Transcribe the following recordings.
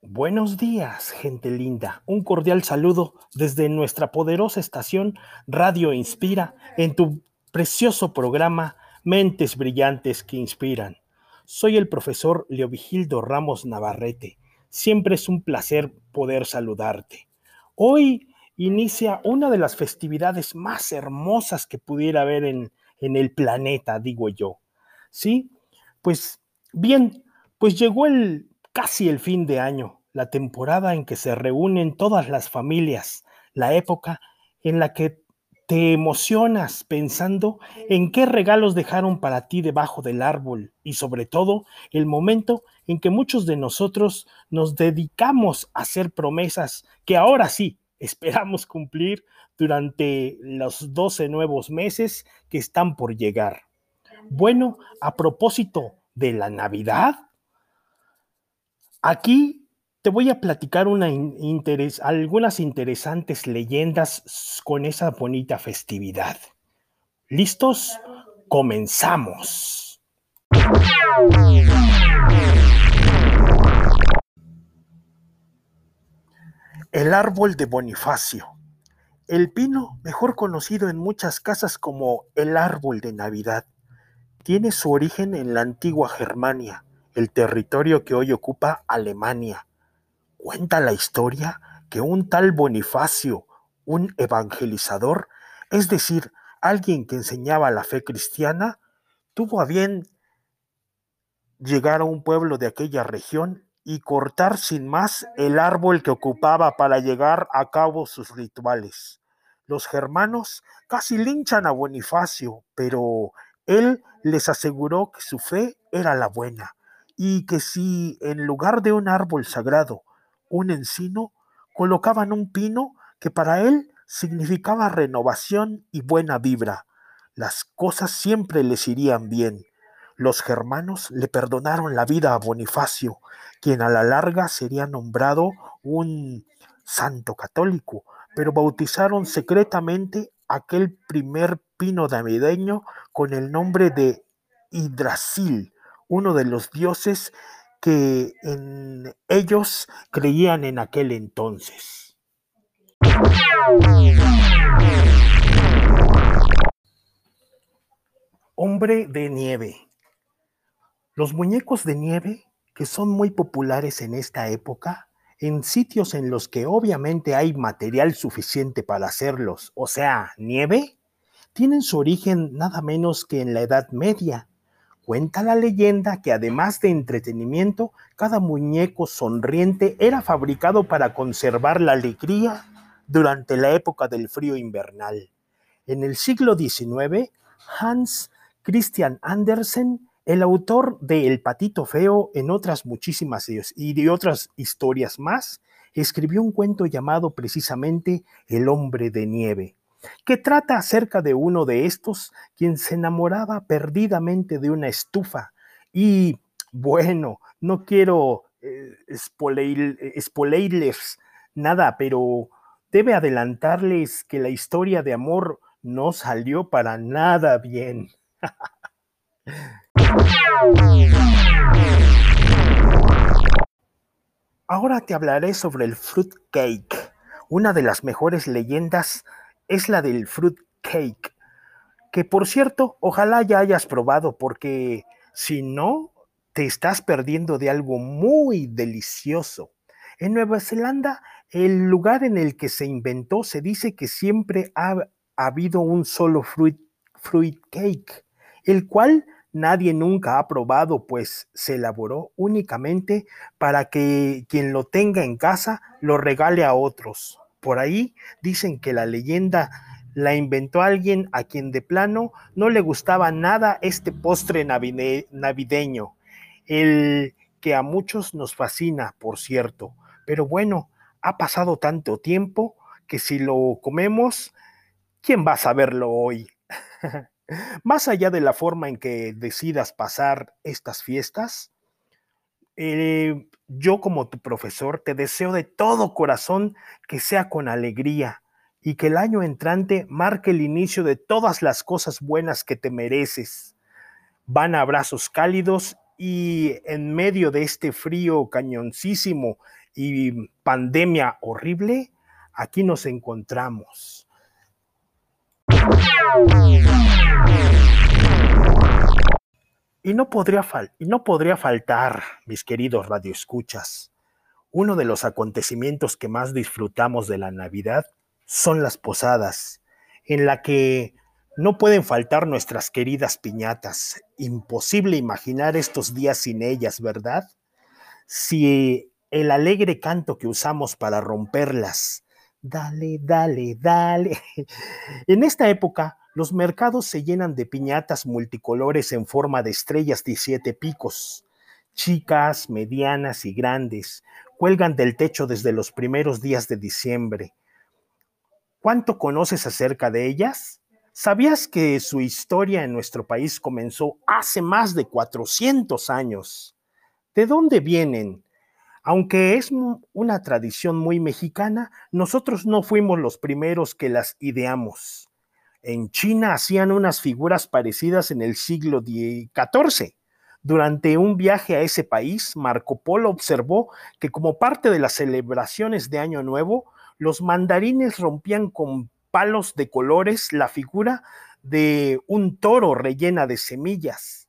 Buenos días, gente linda. Un cordial saludo desde nuestra poderosa estación Radio Inspira en tu precioso programa Mentes Brillantes que Inspiran. Soy el profesor Leovigildo Ramos Navarrete. Siempre es un placer poder saludarte. Hoy inicia una de las festividades más hermosas que pudiera haber en, en el planeta, digo yo. ¿Sí? Pues bien, pues llegó el casi el fin de año la temporada en que se reúnen todas las familias, la época en la que te emocionas pensando en qué regalos dejaron para ti debajo del árbol y sobre todo el momento en que muchos de nosotros nos dedicamos a hacer promesas que ahora sí esperamos cumplir durante los 12 nuevos meses que están por llegar. Bueno, a propósito de la Navidad, aquí te voy a platicar algunas interesantes leyendas con esa bonita festividad. ¿Listos? Comenzamos. El árbol de Bonifacio. El pino, mejor conocido en muchas casas como el árbol de Navidad, tiene su origen en la antigua Germania, el territorio que hoy ocupa Alemania Cuenta la historia que un tal Bonifacio, un evangelizador, es decir, alguien que enseñaba la fe cristiana, tuvo a bien llegar a un pueblo de aquella región y cortar sin más el árbol que ocupaba para llegar a cabo sus rituales. Los germanos casi linchan a Bonifacio, pero él les aseguró que su fe era la buena y que si en lugar de un árbol sagrado un encino, colocaban un pino que para él significaba renovación y buena vibra. Las cosas siempre les irían bien. Los germanos le perdonaron la vida a Bonifacio, quien a la larga sería nombrado un santo católico, pero bautizaron secretamente aquel primer pino navideño con el nombre de Hidrasil, uno de los dioses que en ellos creían en aquel entonces. Hombre de nieve. Los muñecos de nieve, que son muy populares en esta época, en sitios en los que obviamente hay material suficiente para hacerlos, o sea, nieve, tienen su origen nada menos que en la Edad Media, Cuenta la leyenda que además de entretenimiento, cada muñeco sonriente era fabricado para conservar la alegría durante la época del frío invernal. En el siglo XIX, Hans Christian Andersen, el autor de El patito feo en otras muchísimas y de otras historias más, escribió un cuento llamado precisamente El hombre de nieve que trata acerca de uno de estos quien se enamoraba perdidamente de una estufa. Y bueno, no quiero eh, nada, pero debe adelantarles que la historia de amor no salió para nada bien. Ahora te hablaré sobre el fruit cake, una de las mejores leyendas es la del fruit cake, que por cierto, ojalá ya hayas probado, porque si no, te estás perdiendo de algo muy delicioso. En Nueva Zelanda, el lugar en el que se inventó se dice que siempre ha, habido un solo fruit, fruit cake, el cual nadie nunca ha probado, pues se elaboró únicamente para que quien lo tenga en casa lo regale a otros. Por ahí dicen que la leyenda la inventó alguien a quien de plano no le gustaba nada este postre navideño, el que a muchos nos fascina, por cierto. Pero bueno, ha pasado tanto tiempo que si lo comemos, ¿quién va a saberlo hoy? Más allá de la forma en que decidas pasar estas fiestas, eh, yo como tu profesor te deseo de todo corazón que sea con alegría y que el año entrante marque el inicio de todas las cosas buenas que te mereces. van abrazos cálidos y en medio de este frío cañoncísimo y pandemia horrible, aquí nos encontramos. Y no podría, faltar, mis queridos radioescuchas, uno de los acontecimientos que más disfrutamos de la Navidad son las posadas, en la que no pueden faltar nuestras queridas piñatas. Imposible imaginar estos días sin ellas, ¿verdad? Si el alegre canto que usamos para romperlas, dale, dale, dale. En esta época, los mercados se llenan de piñatas multicolores en forma de estrellas de siete picos. Chicas, medianas y grandes cuelgan del techo desde los primeros días de diciembre. ¿Cuánto conoces acerca de ellas? ¿Sabías que su historia en nuestro país comenzó hace más de 400 años? ¿De dónde vienen? Aunque es una tradición muy mexicana, nosotros no fuimos los primeros que las ideamos. En China hacían unas figuras parecidas en el siglo XIV. Durante un viaje a ese país, Marco Polo observó que como parte de las celebraciones de Año Nuevo, los mandarines rompían con palos de colores la figura de un toro rellena de semillas.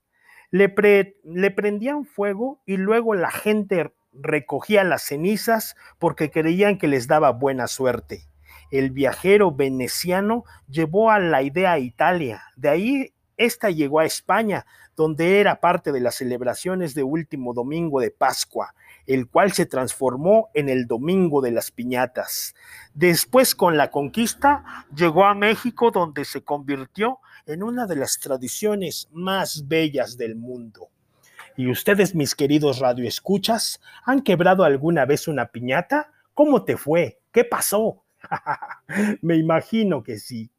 Le, le prendían fuego y luego la gente recogía las cenizas porque creían que les daba buena suerte. El viajero veneciano llevó a la idea a Italia, de ahí esta llegó a España, donde era parte de las celebraciones de último domingo de Pascua, el cual se transformó en el Domingo de las Piñatas. Después, con la conquista, llegó a México, donde se convirtió en una de las tradiciones más bellas del mundo. ¿Y ustedes, mis queridos radioescuchas, han quebrado alguna vez una piñata? ¿Cómo te fue? ¿Qué pasó? Me imagino que sí.